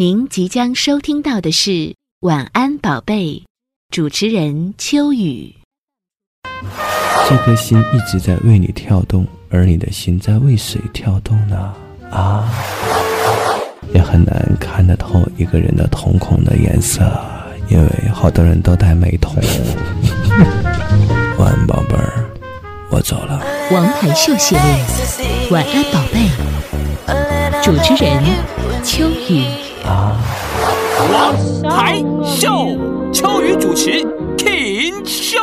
您即将收听到的是《晚安宝贝》，主持人秋雨。这颗心一直在为你跳动，而你的心在为谁跳动呢？啊，也很难看得透一个人的瞳孔的颜色，因为好多人都戴美瞳。晚安，宝贝儿，我走了。王牌秀系列，《晚安宝贝》，主持人秋雨。啊，王牌秀，秋雨主持，King 秀。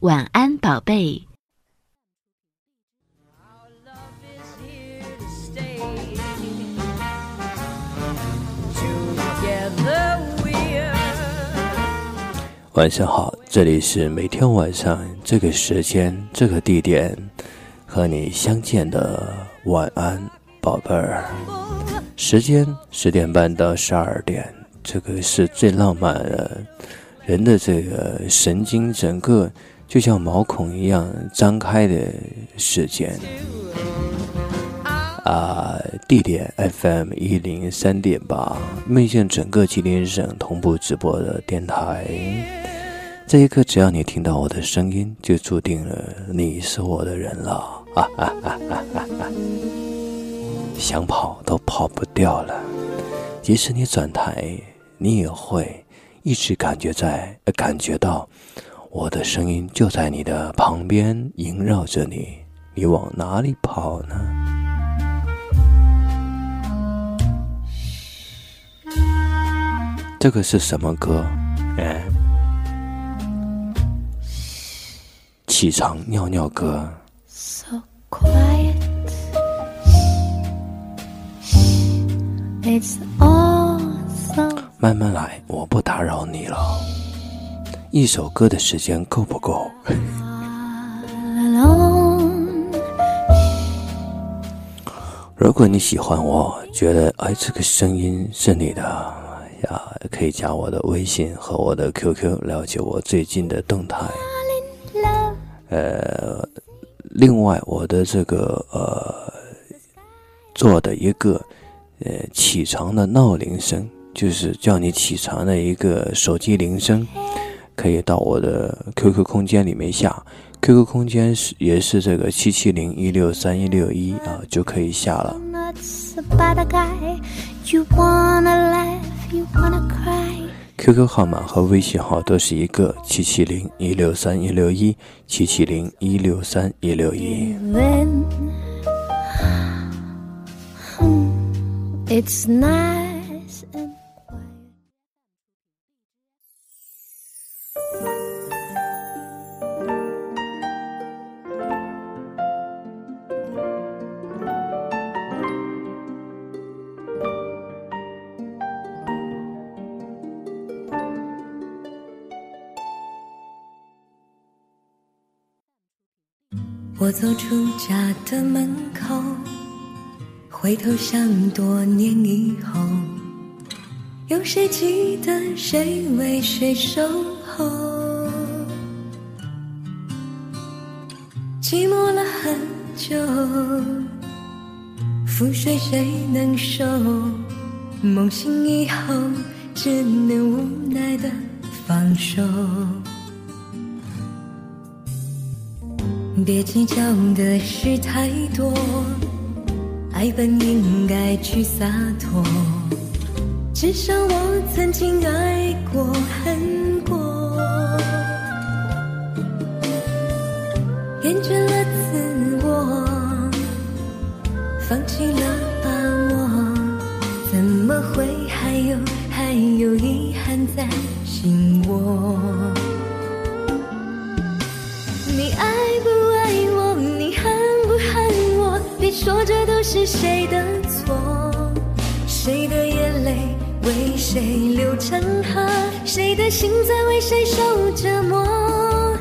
晚安，宝贝。晚上好，这里是每天晚上这个时间、这个地点和你相见的晚安，宝贝儿。时间十点半到十二点，这个是最浪漫的，人的这个神经整个就像毛孔一样张开的时间。啊，地点 FM 一零三点八，面向整个吉林省同步直播的电台。这一刻，只要你听到我的声音，就注定了你是我的人了。啊哈哈哈哈哈！想跑都跑不掉了。即使你转台，你也会一直感觉在感觉到我的声音就在你的旁边萦绕着你。你往哪里跑呢？这个是什么歌？哎，起床尿尿歌。慢慢来，我不打扰你了。一首歌的时间够不够？如果你喜欢我，觉得哎这个声音是你的呀，可以加我的微信和我的 QQ 了解我最近的动态。呃，另外我的这个呃做的一个呃起床的闹铃声，就是叫你起床的一个手机铃声，可以到我的 QQ 空间里面下。QQ 空间是也是这个七七零一六三一六一啊，就可以下了。QQ 号码和微信号都是一个七七零一六三一六一七七零一六三一六一。我走出家的门口，回头想多年以后，有谁记得谁为谁守候？寂寞了很久，覆水谁能收？梦醒以后，只能无奈的放手。别计较的事太多，爱本应该去洒脱。至少我曾经爱过、恨过，厌倦了自我，放弃了谁的错，谁的眼泪为谁流成河，谁的心在为谁受折磨？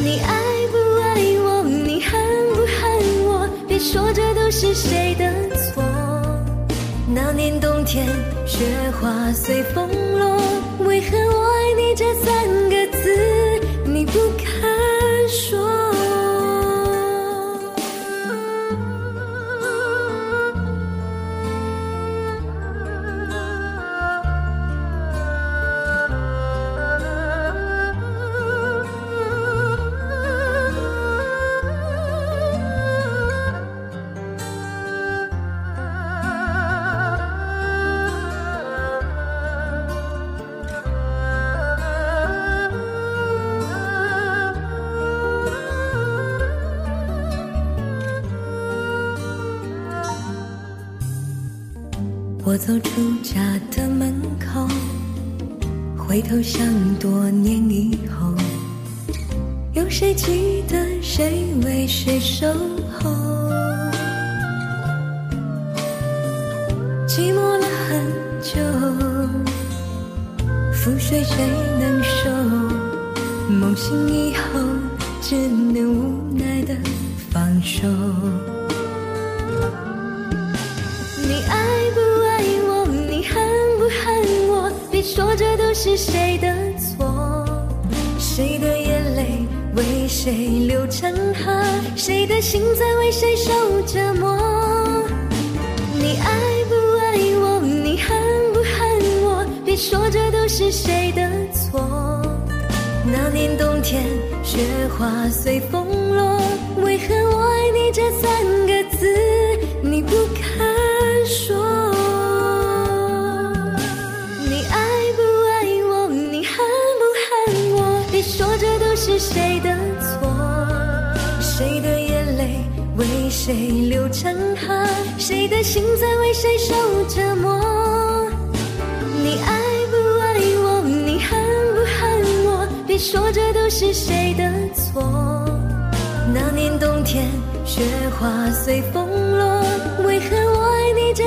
你爱不爱我？你恨不恨我？别说这都是谁的错，那年冬天雪花随风落，为何我爱你这三个字？你不看走出家的门口，回头想多年以后，有谁记得谁为谁守候？寂寞了很久，覆水谁能收？梦醒以后，只能无奈的放手。水流成河？谁的心在为谁受折磨？你爱不爱我？你恨不恨我？别说这都是谁的错。那年冬天，雪花随风落，为何我爱你这三个字你不肯泪流成河？谁的心在为谁受折磨？你爱不爱我？你恨不恨我？别说这都是谁的错。那年冬天，雪花随风落，为何我爱你这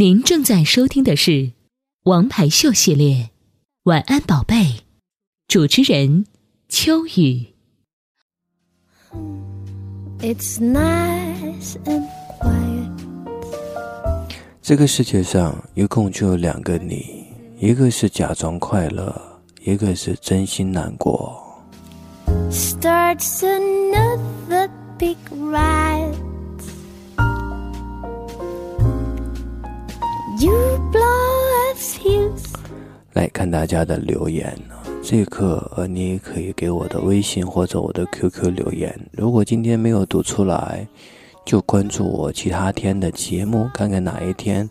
您正在收听的是《王牌秀》系列，《晚安宝贝》，主持人秋雨。It's nice and quiet. 这个世界上一共就有两个你，一个是假装快乐，一个是真心难过。Starts another big ride. You blow fuse. 来看大家的留言呢。这一刻，呃，你也可以给我的微信或者我的 QQ 留言。如果今天没有读出来，就关注我其他天的节目，看看哪一天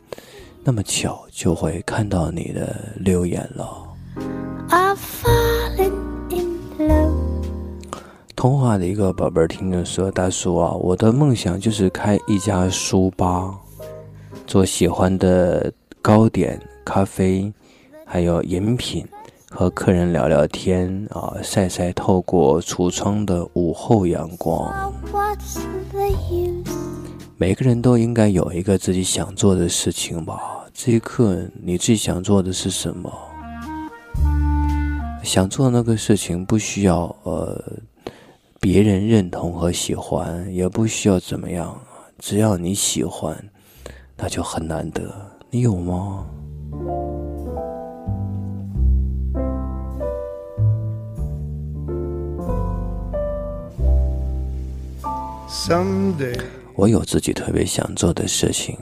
那么巧就会看到你的留言了。In love. 通话的一个宝贝儿听着说：“大叔啊，我的梦想就是开一家书吧，做喜欢的糕点、咖啡，还有饮品，和客人聊聊天啊，晒晒透过橱窗的午后阳光。每个人都应该有一个自己想做的事情吧。这一刻，你最想做的是什么？想做那个事情不需要呃别人认同和喜欢，也不需要怎么样，只要你喜欢，那就很难得。你有吗我有自己特别想做的事情，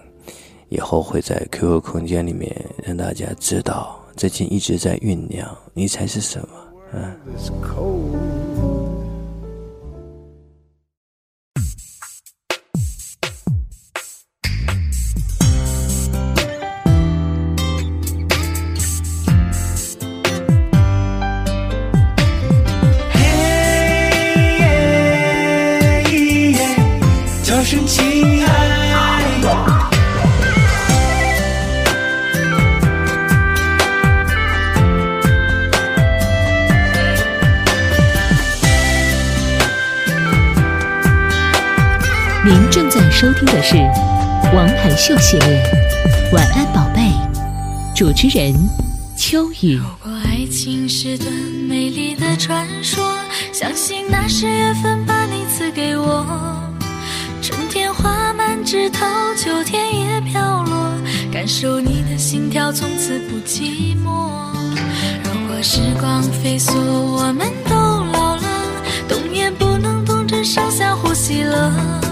以后会在 QQ 空间里面让大家知道。最近一直在酝酿，你猜是什么？嗯。收听的是《王牌秀》系列，《晚安宝贝》，主持人秋雨。如果爱情是段美丽的传说，相信那是缘分把你赐给我。春天花满枝头，秋天叶飘落，感受你的心跳，从此不寂寞。如果时光飞速，我们都老了，动也不能动，只剩下呼吸了。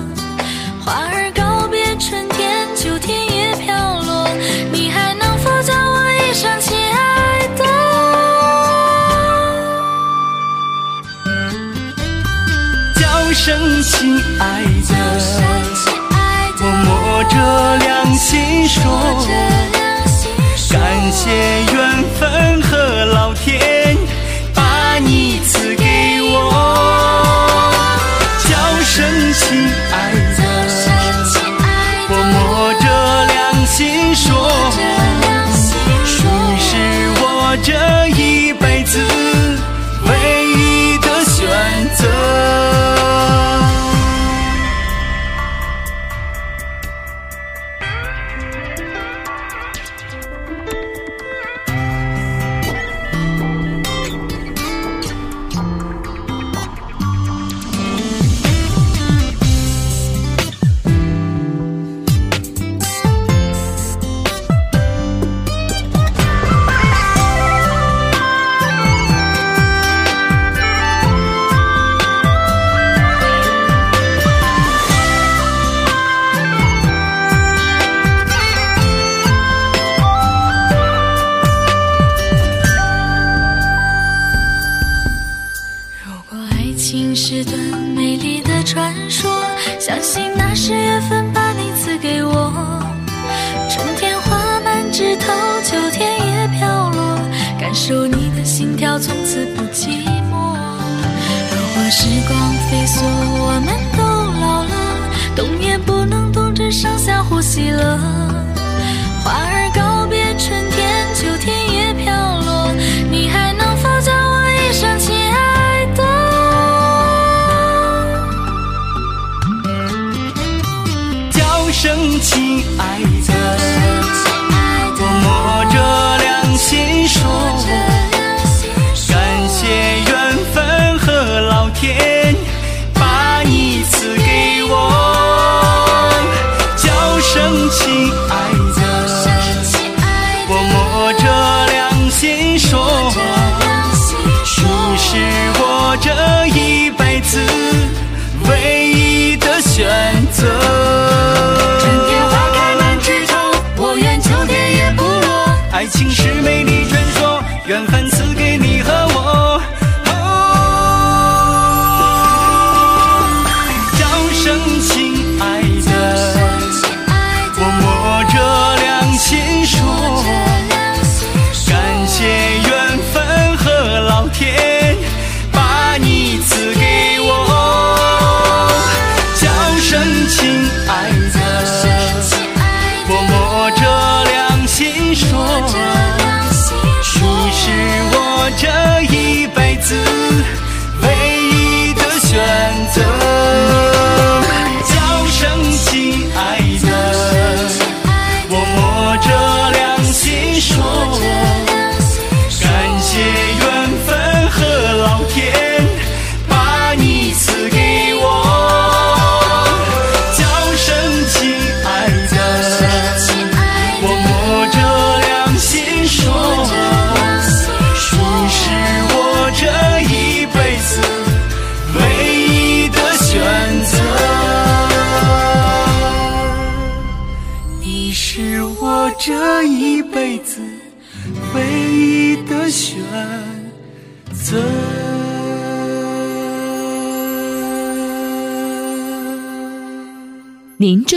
亲爱的我摸着良心说感谢缘分和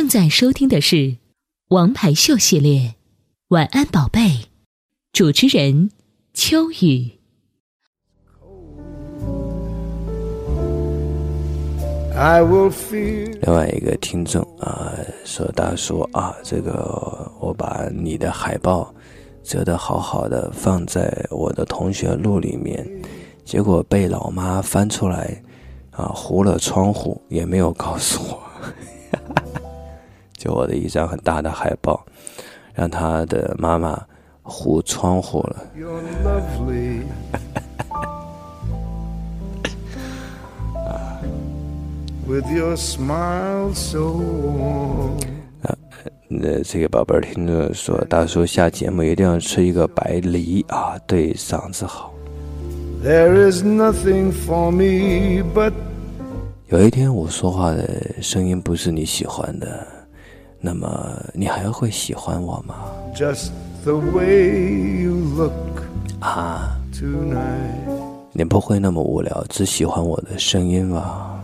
正在收听的是王牌秀系列，晚安宝贝主持人秋雨。另外一个听众啊说，大叔啊，这个我把你的海报折得好好的放在我的同学录里面，结果被老妈翻出来，啊，糊了窗户，也没有告诉我。给我的一张很大的海报，让他的妈妈糊窗户了。With your smile so warm 啊，那这个宝贝儿听着说，大叔下节目一定要吃一个白梨啊，对嗓子好。There is nothing for me but 有一天我说话的声音不是你喜欢的。那么你还会喜欢我吗？just the way you look。啊，tonight 你不会那么无聊，只喜欢我的声音吧？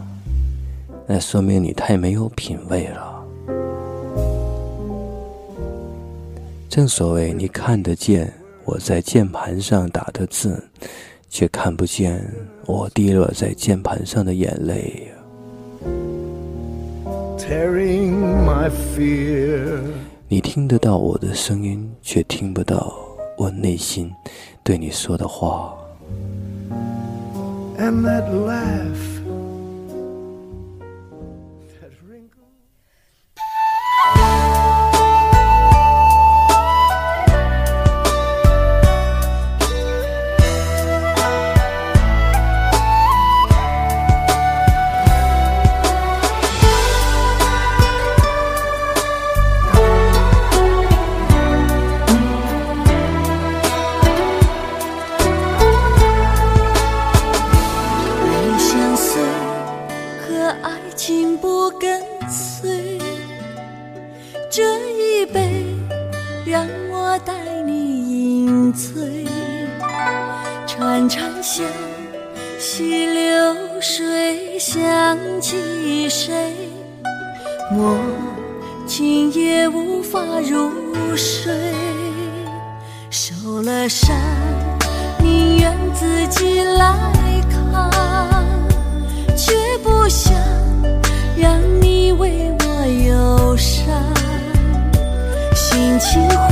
那说明你太没有品味了。正所谓你看得见我在键盘上打的字，却看不见我滴落在键盘上的眼泪。你听得到我的声音，却听不到我内心对你说的话。潺长小溪流水想起谁？我今夜无法入睡，受了伤宁愿自己来扛，却不想让你为我忧伤，心情。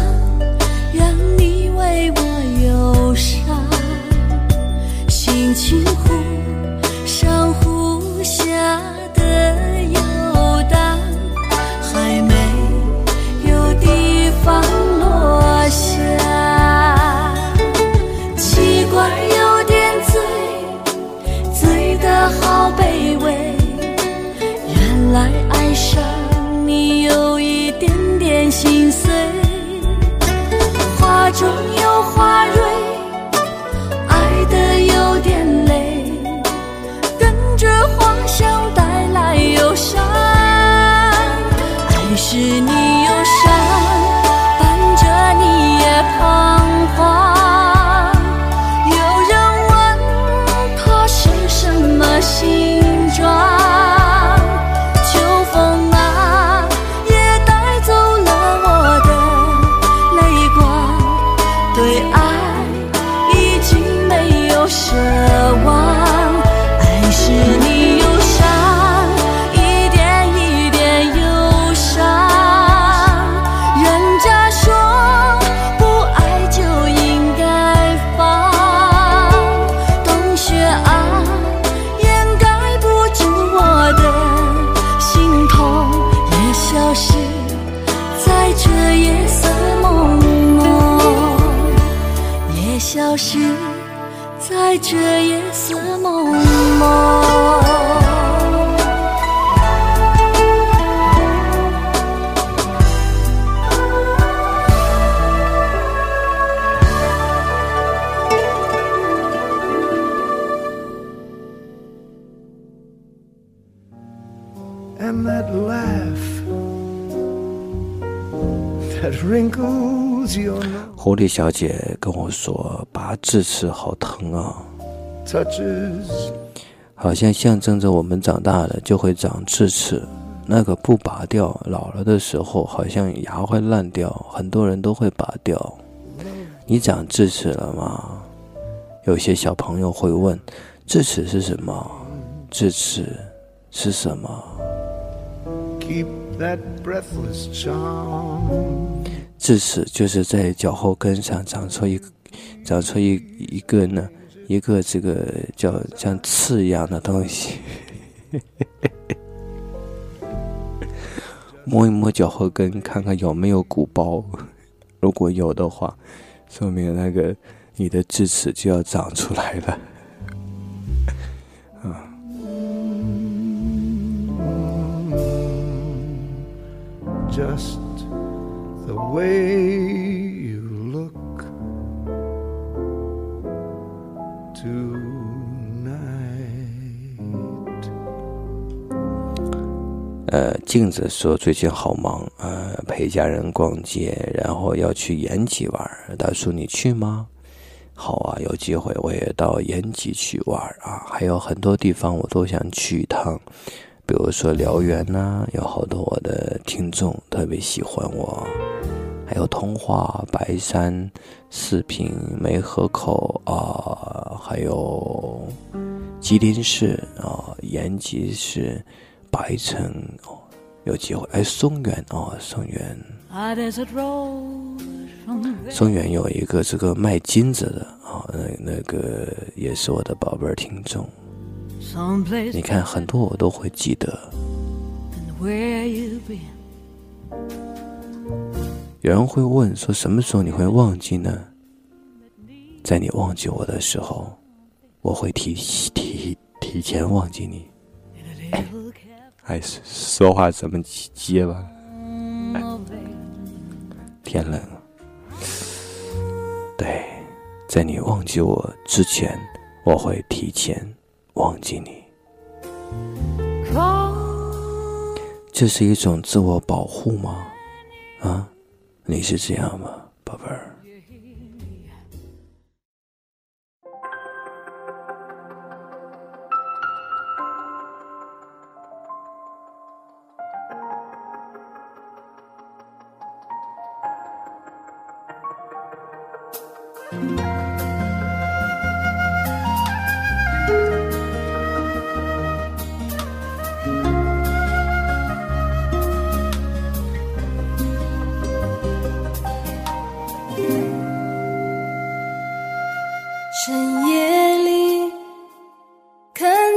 花蕊 And that laugh that wrinkles your nose 狐狸小姐跟我说：“拔智齿好疼啊，touches 好像象征着我们长大了就会长智齿。那个不拔掉，老了的时候好像牙会烂掉，很多人都会拔掉。你长智齿了吗？有些小朋友会问：智齿是什么？智齿是什么？Keep that breathless charm. 智齿就是在脚后跟上长出一个长出一一个呢，一个这个叫像刺一样的东西。摸一摸脚后跟，看看有没有鼓包，如果有的话，说明那个你的智齿就要长出来了。Just the way you look tonight. 呃，镜子说最近好忙，呃，陪家人逛街，然后要去延吉玩。大叔，你去吗？好啊，有机会我也到延吉去玩啊，还有很多地方我都想去一趟，比如说辽源呐、有好多我的听众特别喜欢我，还有通化、白山、四平、梅河口啊、还有吉林市啊、延吉市。白城，有机会哎，松原哦，松原，松原有一个这个卖金子的啊、那那个也是我的宝贝儿听众。你看很多我都会记得。有人会问说什么时候你会忘记呢？在你忘记我的时候，我会提提提前忘记你。哎，说话怎么结巴.天冷了。对，在你忘记我之前，我会提前忘记你。这是一种自我保护吗？啊，你是这样吗，宝贝儿？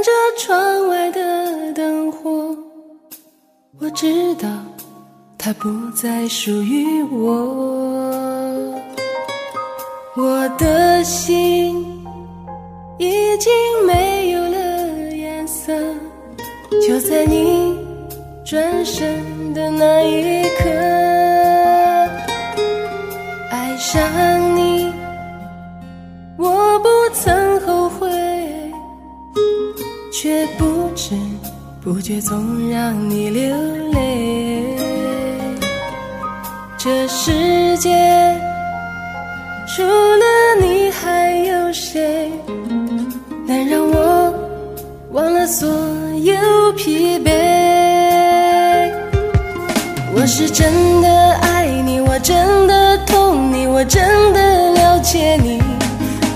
着窗外的灯火，我知道它不再属于我。我的心已经没有了颜色，就在你转身的那一刻，觉总让你流泪。这世界除了你还有谁，能让我忘了所有疲惫？我是真的爱你，我真的痛你，我真的了解你。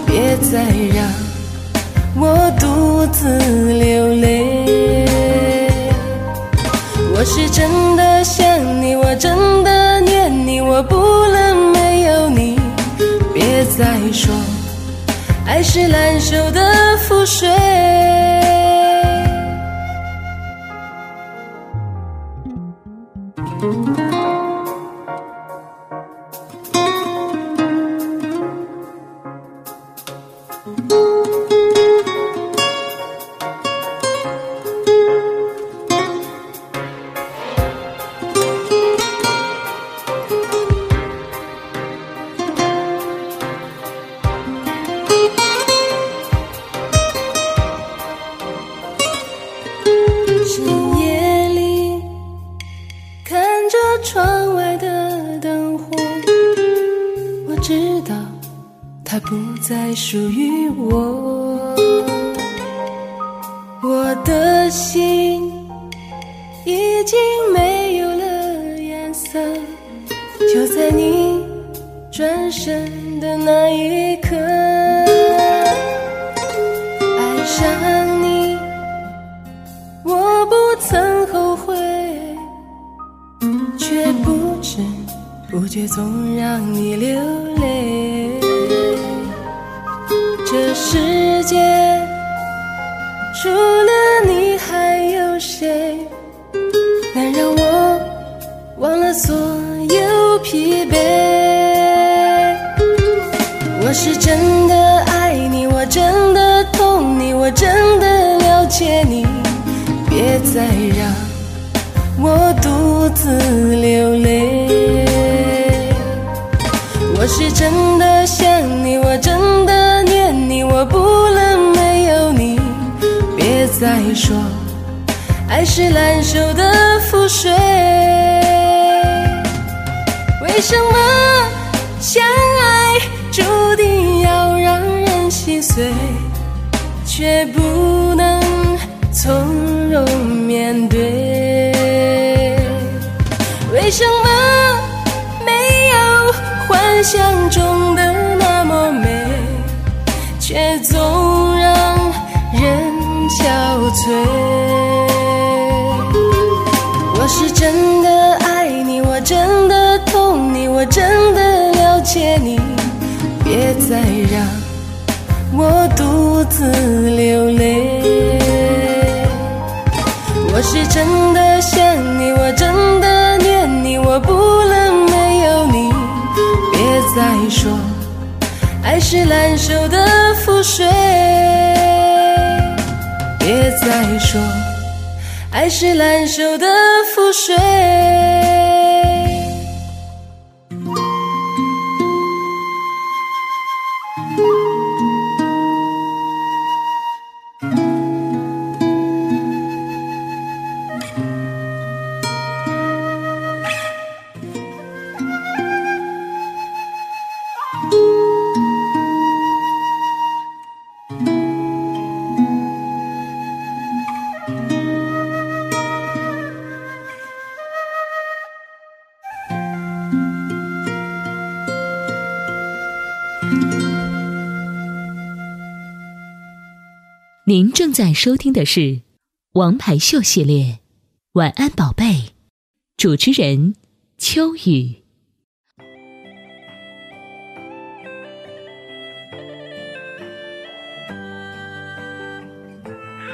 别再让我独自流泪。是真的想你，我真的念你，我不能没有你。别再说爱是烂熟的覆水。转身的那一刻，爱上你，我不曾后悔，却不知不觉总让你流泪。这世界除再说爱是烂熟的覆水，为什么相爱注定要让人心碎，却不能从容面对？为什么没有幻想中的那么美，却总憔悴？我是真的爱你，我真的痛你，我真的了解你，别再让我独自流泪。我是真的想你，我真的念你，我不能没有你。别再说爱是烂熟的覆水，再说爱是难收的覆水。您正在收听的是《王牌秀》系列，《晚安宝贝》，主持人秋雨。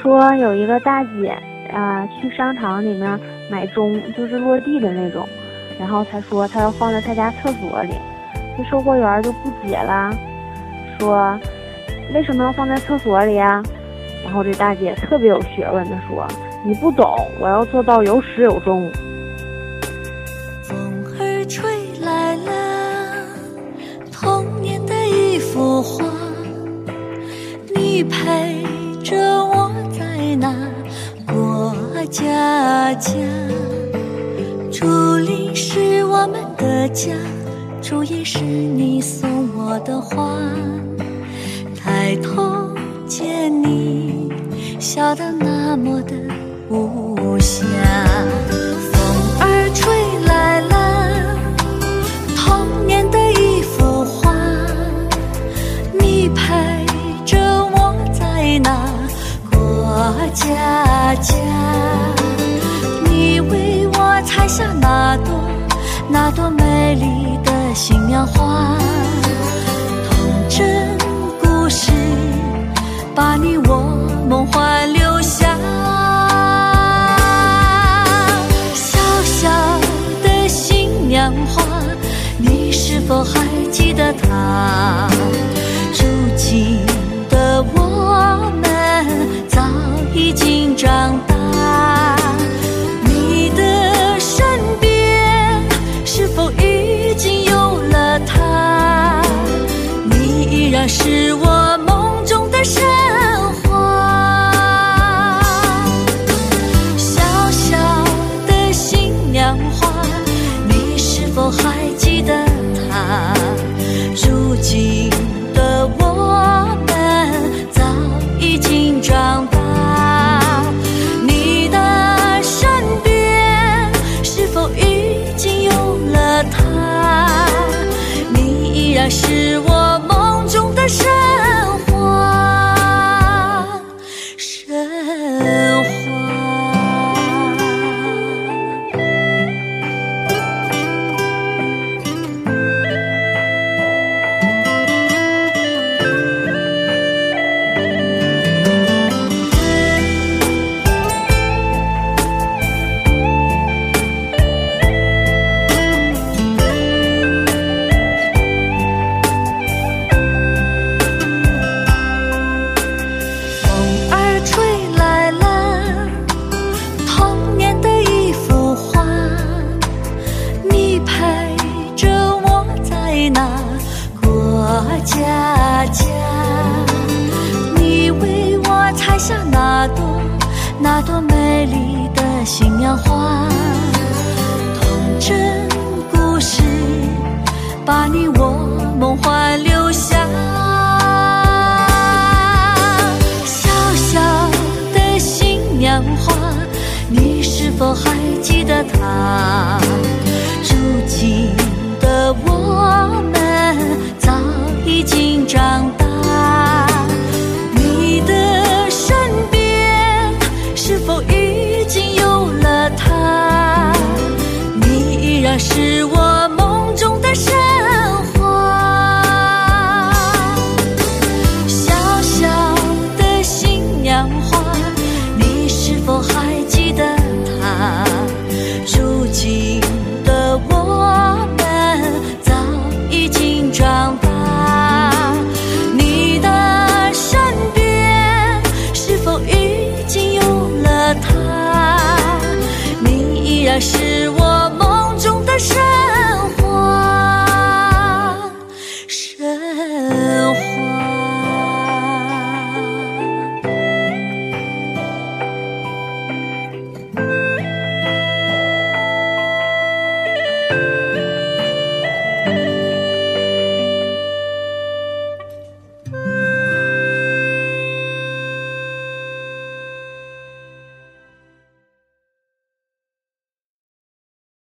说有一个大姐啊、去商场里面买钟，就是落地的那种，然后她说她要放在她家厕所里，这售货员就不解了，说为什么要放在厕所里呀？然后这大姐特别有学问的说：“你不懂，我要做到有始有终。风儿吹来了童年的一幅画，你陪着我在那过家家。竹林是我们的家，竹叶是你送我的花。抬头见你笑得那么的无暇。风儿吹来了童年的一幅画，你陪着我在那过家家，你为我采下那朵那朵美丽的新娘花，童真故事把你我梦幻留下。小小的新娘花，你是否还记得她？如今的我们早已经长大，你的身边是否已经有了她？你依然是我如今的我们早已经长大，你的身边是否已经有了他？你依然是。是我